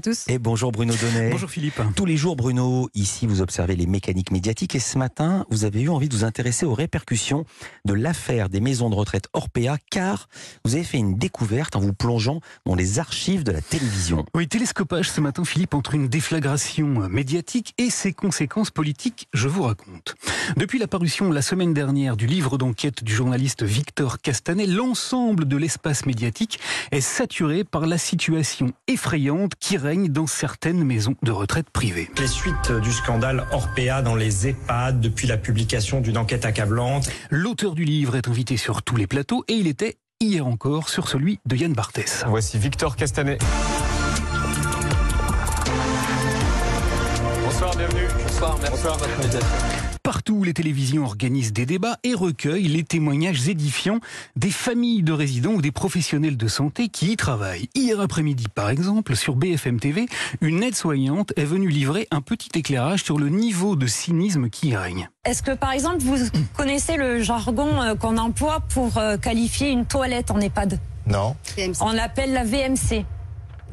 tous. Et bonjour Bruno Donnet. Bonjour Philippe. Tous les jours Bruno, ici vous observez les mécaniques médiatiques et ce matin vous avez eu envie de vous intéresser aux répercussions de l'affaire des maisons de retraite Orpea car vous avez fait une découverte en vous plongeant dans les archives de la télévision. Oui, télescopage ce matin Philippe entre une déflagration médiatique et ses conséquences politiques, je vous raconte. Depuis la parution la semaine dernière du livre d'enquête du journaliste Victor Castanet, l'ensemble de l'espace médiatique est saturé par la situation effrayante qui règne dans certaines maisons de retraite privées. Les suites du scandale Orpea dans les EHPAD depuis la publication d'une enquête accablante. L'auteur du livre est invité sur tous les plateaux et il était hier encore sur celui de Yann Barthès. Voici Victor Castanet. Bienvenue. Bonsoir, merci Bonsoir. pour votre invitation. Partout, les télévisions organisent des débats et recueillent les témoignages édifiants des familles de résidents ou des professionnels de santé qui y travaillent. Hier après-midi, par exemple, sur BFM TV, une aide-soignante est venue livrer un petit éclairage sur le niveau de cynisme qui y règne. Est-ce que par exemple vous connaissez le jargon euh, qu'on emploie pour euh, qualifier une toilette en EHPAD? Non. On l'appelle la VMC.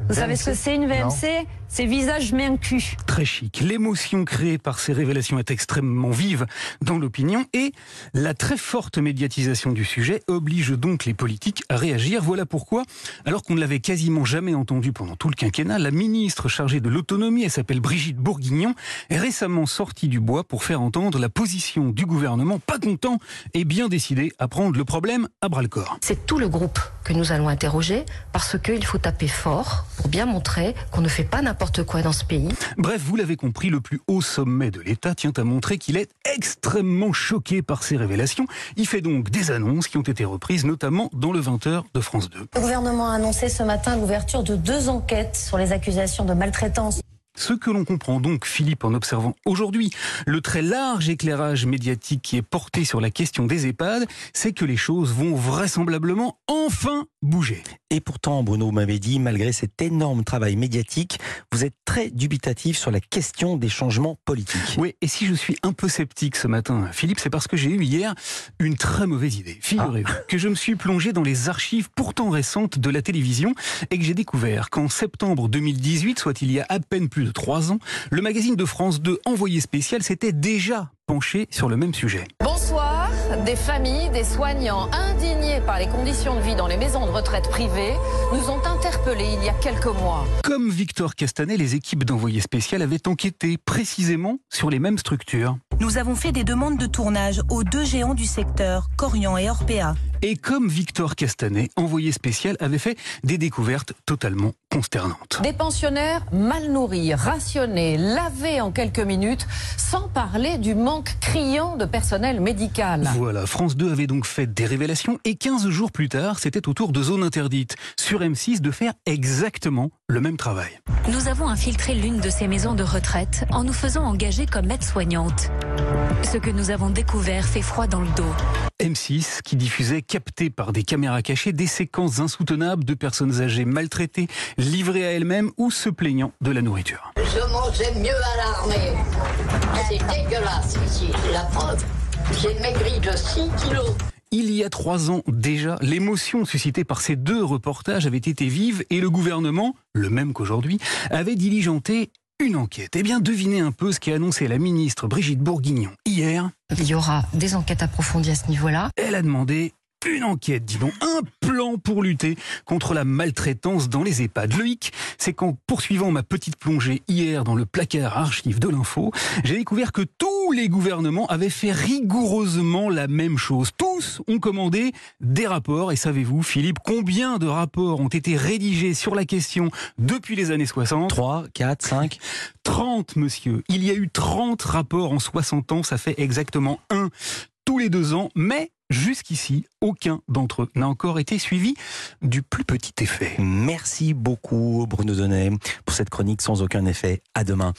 Vous savez ce que c'est une VMC visage main cul. Très chic. L'émotion créée par ces révélations est extrêmement vive dans l'opinion et la très forte médiatisation du sujet oblige donc les politiques à réagir. Voilà pourquoi, alors qu'on ne l'avait quasiment jamais entendu pendant tout le quinquennat, la ministre chargée de l'autonomie, elle s'appelle Brigitte Bourguignon, est récemment sortie du bois pour faire entendre la position du gouvernement, pas content et bien décidé à prendre le problème à bras le corps. C'est tout le groupe que nous allons interroger parce qu'il faut taper fort pour bien montrer qu'on ne fait pas n'importe quoi dans ce pays. Bref, vous l'avez compris, le plus haut sommet de l'État tient à montrer qu'il est extrêmement choqué par ces révélations. Il fait donc des annonces qui ont été reprises notamment dans le 20h de France 2. Le gouvernement a annoncé ce matin l'ouverture de deux enquêtes sur les accusations de maltraitance. Ce que l'on comprend donc, Philippe, en observant aujourd'hui le très large éclairage médiatique qui est porté sur la question des EHPAD, c'est que les choses vont vraisemblablement enfin bouger. Et pourtant Bruno vous m'avez dit, malgré cet énorme travail médiatique, vous êtes très dubitatif sur la question des changements politiques. Oui, et si je suis un peu sceptique ce matin, Philippe, c'est parce que j'ai eu hier une très mauvaise idée. Figurez-vous que je me suis plongé dans les archives pourtant récentes de la télévision et que j'ai découvert qu'en septembre 2018, soit il y a à peine plus de trois ans, le magazine de France 2 Envoyé spécial s'était déjà penché sur le même sujet. Bonsoir. Des familles, des soignants indignés par les conditions de vie dans les maisons de retraite privées nous ont interpellés il y a quelques mois. Comme Victor Castanet, les équipes d'envoyé spécial avaient enquêté précisément sur les mêmes structures. Nous avons fait des demandes de tournage aux deux géants du secteur, Corian et Orpea. Et comme Victor Castanet, envoyé spécial, avait fait des découvertes totalement consternantes. Des pensionnaires mal nourris, rationnés, lavés en quelques minutes, sans parler du manque criant de personnel médical. Voilà, France 2 avait donc fait des révélations et 15 jours plus tard, c'était au tour de Zone Interdite, sur M6, de faire exactement le même travail. Nous avons infiltré l'une de ces maisons de retraite en nous faisant engager comme aide-soignante. Ce que nous avons découvert fait froid dans le dos. M6 qui diffusait, capté par des caméras cachées, des séquences insoutenables de personnes âgées maltraitées, livrées à elles-mêmes ou se plaignant de la nourriture. Je mangeais mieux à l'armée. C'est dégueulasse ici, la preuve. J'ai maigri de 6 kilos. Il y a trois ans déjà, l'émotion suscitée par ces deux reportages avait été vive et le gouvernement, le même qu'aujourd'hui, avait diligenté une enquête. Eh bien, devinez un peu ce qu'a annoncé la ministre Brigitte Bourguignon hier. Il y aura des enquêtes approfondies à ce niveau-là. Elle a demandé une enquête, dis donc, un plan pour lutter contre la maltraitance dans les EHPAD. Le hic, c'est qu'en poursuivant ma petite plongée hier dans le placard archive de l'info, j'ai découvert que tous les gouvernements avaient fait rigoureusement la même chose. Tous ont commandé des rapports. Et savez-vous, Philippe, combien de rapports ont été rédigés sur la question depuis les années 60 3, 4, 5 30, monsieur. Il y a eu 30 rapports en 60 ans. Ça fait exactement un tous les deux ans. Mais Jusqu'ici, aucun d'entre eux n'a encore été suivi du plus petit effet. Merci beaucoup Bruno Donnet pour cette chronique sans aucun effet. À demain.